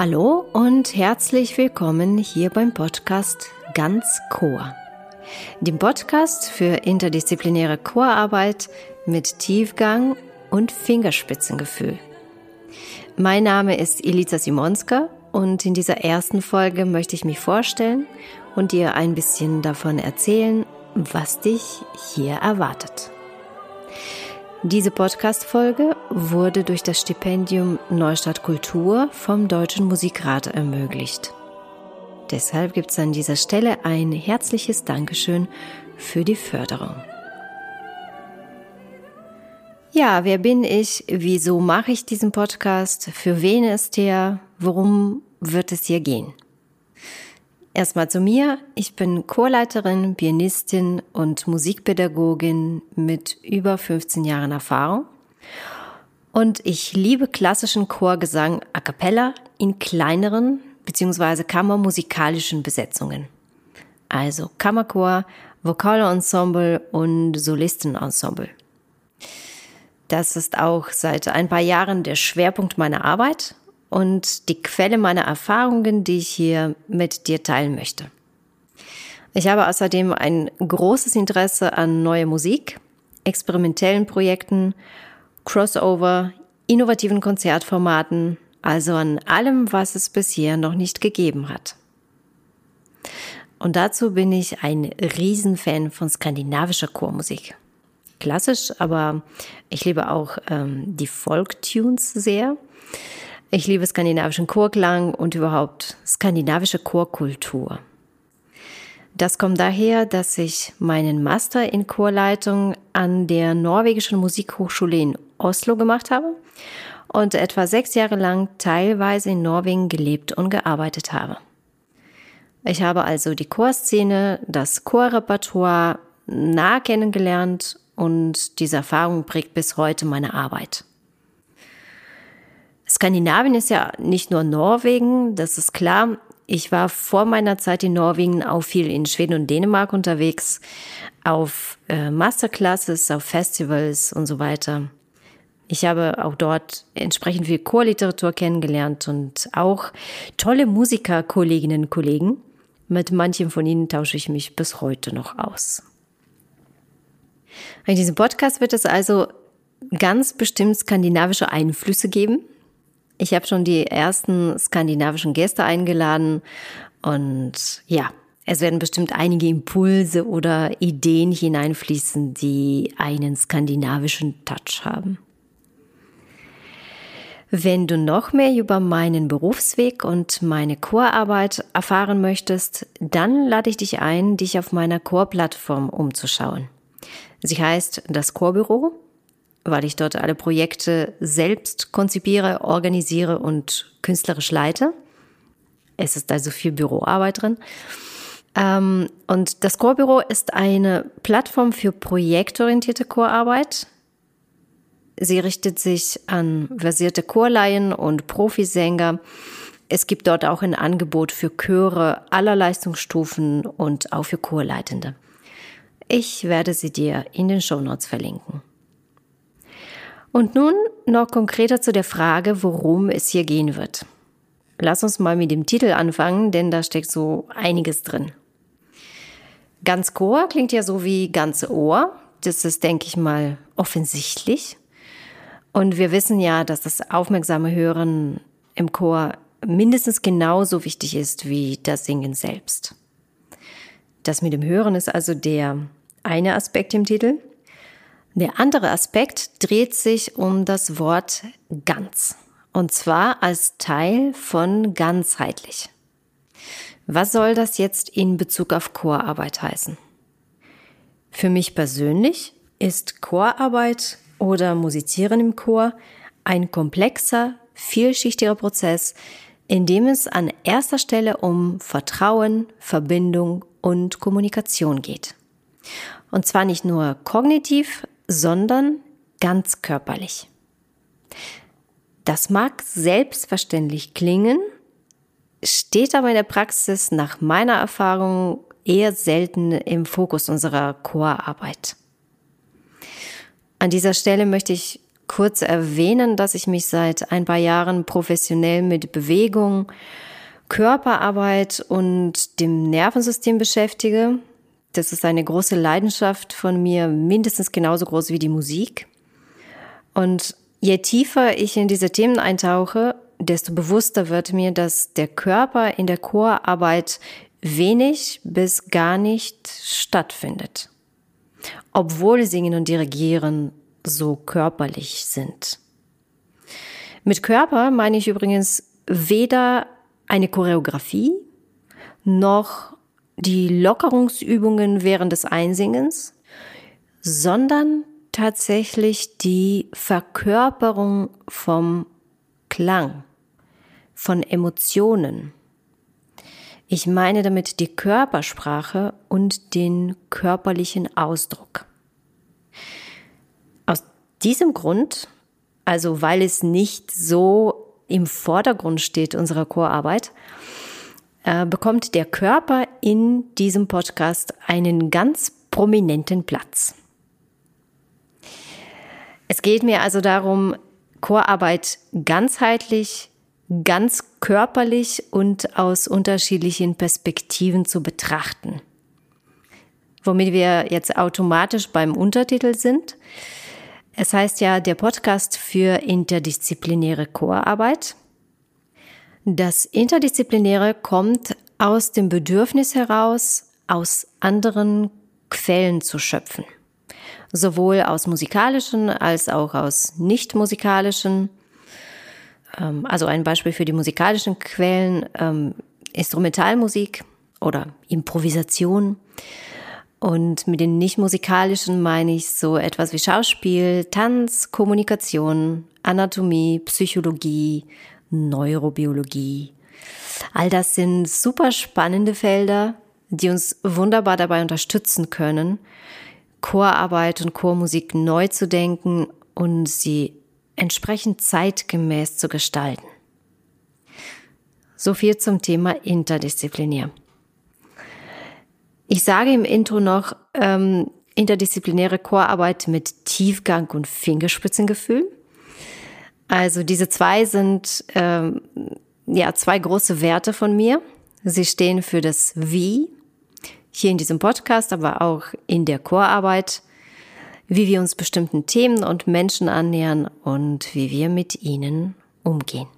Hallo und herzlich willkommen hier beim Podcast Ganz Chor. Dem Podcast für interdisziplinäre Chorarbeit mit Tiefgang und Fingerspitzengefühl. Mein Name ist Elisa Simonska und in dieser ersten Folge möchte ich mich vorstellen und dir ein bisschen davon erzählen, was dich hier erwartet. Diese Podcast-Folge wurde durch das Stipendium Neustadt Kultur vom Deutschen Musikrat ermöglicht. Deshalb gibt es an dieser Stelle ein herzliches Dankeschön für die Förderung. Ja, wer bin ich? Wieso mache ich diesen Podcast? Für wen ist er? Worum wird es hier gehen? Erstmal zu mir. Ich bin Chorleiterin, Pianistin und Musikpädagogin mit über 15 Jahren Erfahrung. Und ich liebe klassischen Chorgesang a cappella in kleineren bzw. kammermusikalischen Besetzungen. Also Kammerchor, Vokalensemble und Solistenensemble. Das ist auch seit ein paar Jahren der Schwerpunkt meiner Arbeit und die Quelle meiner Erfahrungen, die ich hier mit dir teilen möchte. Ich habe außerdem ein großes Interesse an neuer Musik, experimentellen Projekten, Crossover, innovativen Konzertformaten, also an allem, was es bisher noch nicht gegeben hat. Und dazu bin ich ein Riesenfan von skandinavischer Chormusik. Klassisch, aber ich liebe auch ähm, die Folk-Tunes sehr. Ich liebe skandinavischen Chorklang und überhaupt skandinavische Chorkultur. Das kommt daher, dass ich meinen Master in Chorleitung an der norwegischen Musikhochschule in Oslo gemacht habe und etwa sechs Jahre lang teilweise in Norwegen gelebt und gearbeitet habe. Ich habe also die Chorszene, das Chorrepertoire nah kennengelernt und diese Erfahrung prägt bis heute meine Arbeit. Skandinavien ist ja nicht nur Norwegen, das ist klar. Ich war vor meiner Zeit in Norwegen auch viel in Schweden und Dänemark unterwegs, auf äh, Masterclasses, auf Festivals und so weiter. Ich habe auch dort entsprechend viel Chorliteratur kennengelernt und auch tolle Musiker, Kolleginnen und Kollegen. Mit manchen von ihnen tausche ich mich bis heute noch aus. In diesem Podcast wird es also ganz bestimmt skandinavische Einflüsse geben. Ich habe schon die ersten skandinavischen Gäste eingeladen und ja, es werden bestimmt einige Impulse oder Ideen hineinfließen, die einen skandinavischen Touch haben. Wenn du noch mehr über meinen Berufsweg und meine Chorarbeit erfahren möchtest, dann lade ich dich ein, dich auf meiner Chorplattform umzuschauen. Sie heißt das Chorbüro weil ich dort alle Projekte selbst konzipiere, organisiere und künstlerisch leite. Es ist also viel Büroarbeit drin. Ähm, und das Chorbüro ist eine Plattform für projektorientierte Chorarbeit. Sie richtet sich an versierte Chorlaien und Profisänger. Es gibt dort auch ein Angebot für Chöre aller Leistungsstufen und auch für Chorleitende. Ich werde sie dir in den Show Notes verlinken. Und nun noch konkreter zu der Frage, worum es hier gehen wird. Lass uns mal mit dem Titel anfangen, denn da steckt so einiges drin. Ganz Chor klingt ja so wie ganze Ohr. Das ist, denke ich mal, offensichtlich. Und wir wissen ja, dass das aufmerksame Hören im Chor mindestens genauso wichtig ist wie das Singen selbst. Das mit dem Hören ist also der eine Aspekt im Titel. Der andere Aspekt dreht sich um das Wort ganz. Und zwar als Teil von ganzheitlich. Was soll das jetzt in Bezug auf Chorarbeit heißen? Für mich persönlich ist Chorarbeit oder Musizieren im Chor ein komplexer, vielschichtiger Prozess, in dem es an erster Stelle um Vertrauen, Verbindung und Kommunikation geht. Und zwar nicht nur kognitiv, sondern ganz körperlich. Das mag selbstverständlich klingen, steht aber in der Praxis nach meiner Erfahrung eher selten im Fokus unserer Chorarbeit. An dieser Stelle möchte ich kurz erwähnen, dass ich mich seit ein paar Jahren professionell mit Bewegung, Körperarbeit und dem Nervensystem beschäftige. Das ist eine große Leidenschaft von mir, mindestens genauso groß wie die Musik. Und je tiefer ich in diese Themen eintauche, desto bewusster wird mir, dass der Körper in der Chorarbeit wenig bis gar nicht stattfindet, obwohl Singen und Dirigieren so körperlich sind. Mit Körper meine ich übrigens weder eine Choreografie noch die Lockerungsübungen während des Einsingens, sondern tatsächlich die Verkörperung vom Klang, von Emotionen. Ich meine damit die Körpersprache und den körperlichen Ausdruck. Aus diesem Grund, also weil es nicht so im Vordergrund steht unserer Chorarbeit, äh, bekommt der Körper in diesem Podcast einen ganz prominenten Platz. Es geht mir also darum, Chorarbeit ganzheitlich, ganz körperlich und aus unterschiedlichen Perspektiven zu betrachten. Womit wir jetzt automatisch beim Untertitel sind. Es heißt ja der Podcast für interdisziplinäre Chorarbeit. Das Interdisziplinäre kommt aus dem Bedürfnis heraus, aus anderen Quellen zu schöpfen. Sowohl aus musikalischen als auch aus nicht musikalischen. Ähm, also ein Beispiel für die musikalischen Quellen, ähm, Instrumentalmusik oder Improvisation. Und mit den nicht musikalischen meine ich so etwas wie Schauspiel, Tanz, Kommunikation, Anatomie, Psychologie, Neurobiologie. All das sind super spannende Felder, die uns wunderbar dabei unterstützen können, Chorarbeit und Chormusik neu zu denken und sie entsprechend zeitgemäß zu gestalten. So viel zum Thema interdisziplinär. Ich sage im Intro noch ähm, interdisziplinäre Chorarbeit mit Tiefgang und Fingerspitzengefühl. Also diese zwei sind ähm, ja zwei große Werte von mir. Sie stehen für das Wie hier in diesem Podcast, aber auch in der Chorarbeit, wie wir uns bestimmten Themen und Menschen annähern und wie wir mit ihnen umgehen.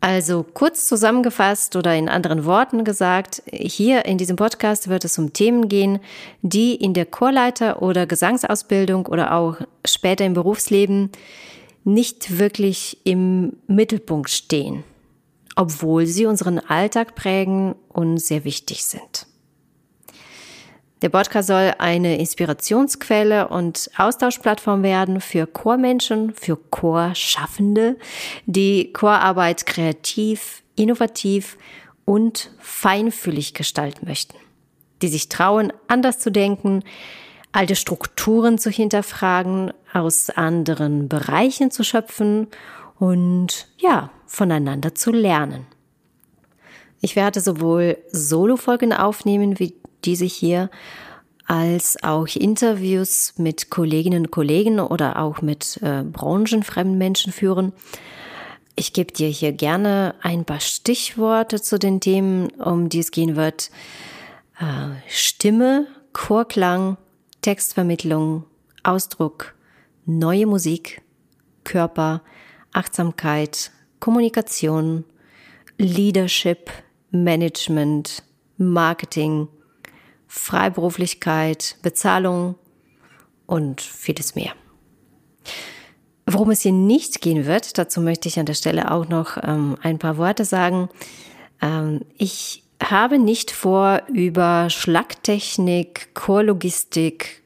Also kurz zusammengefasst oder in anderen Worten gesagt, hier in diesem Podcast wird es um Themen gehen, die in der Chorleiter- oder Gesangsausbildung oder auch später im Berufsleben nicht wirklich im Mittelpunkt stehen, obwohl sie unseren Alltag prägen und sehr wichtig sind. Der Podcast soll eine Inspirationsquelle und Austauschplattform werden für Chormenschen, für Chorschaffende, die Chorarbeit kreativ, innovativ und feinfühlig gestalten möchten, die sich trauen, anders zu denken, alte Strukturen zu hinterfragen, aus anderen Bereichen zu schöpfen und ja, voneinander zu lernen. Ich werde sowohl Solo-Folgen aufnehmen wie diese hier, als auch Interviews mit Kolleginnen und Kollegen oder auch mit äh, branchenfremden Menschen führen. Ich gebe dir hier gerne ein paar Stichworte zu den Themen, um die es gehen wird. Äh, Stimme, Chorklang, Textvermittlung, Ausdruck, neue Musik, Körper, Achtsamkeit, Kommunikation, Leadership, Management, Marketing, Freiberuflichkeit, Bezahlung und vieles mehr. Worum es hier nicht gehen wird, dazu möchte ich an der Stelle auch noch ähm, ein paar Worte sagen. Ähm, ich habe nicht vor, über Schlagtechnik, Chorlogistik,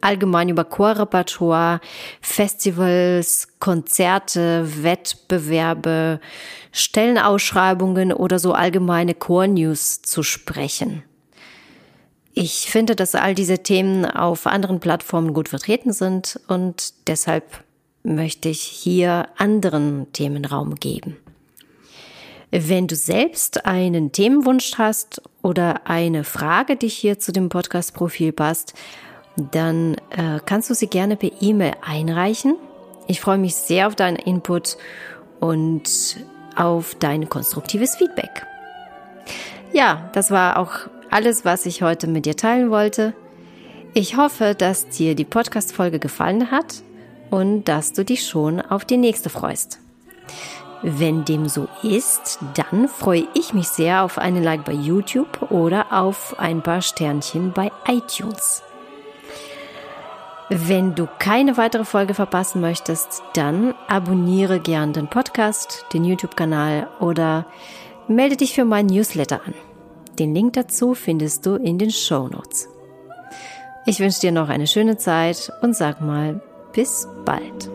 allgemein über Chorrepertoire, Festivals, Konzerte, Wettbewerbe, Stellenausschreibungen oder so allgemeine Chornews zu sprechen. Ich finde, dass all diese Themen auf anderen Plattformen gut vertreten sind und deshalb möchte ich hier anderen Themen Raum geben. Wenn du selbst einen Themenwunsch hast oder eine Frage, die hier zu dem Podcast-Profil passt, dann äh, kannst du sie gerne per E-Mail einreichen. Ich freue mich sehr auf deinen Input und auf dein konstruktives Feedback. Ja, das war auch alles, was ich heute mit dir teilen wollte. Ich hoffe, dass dir die Podcast-Folge gefallen hat und dass du dich schon auf die nächste freust. Wenn dem so ist, dann freue ich mich sehr auf einen Like bei YouTube oder auf ein paar Sternchen bei iTunes. Wenn du keine weitere Folge verpassen möchtest, dann abonniere gern den Podcast, den YouTube-Kanal oder melde dich für meinen Newsletter an. Den Link dazu findest du in den Show Notes. Ich wünsche dir noch eine schöne Zeit und sag mal bis bald.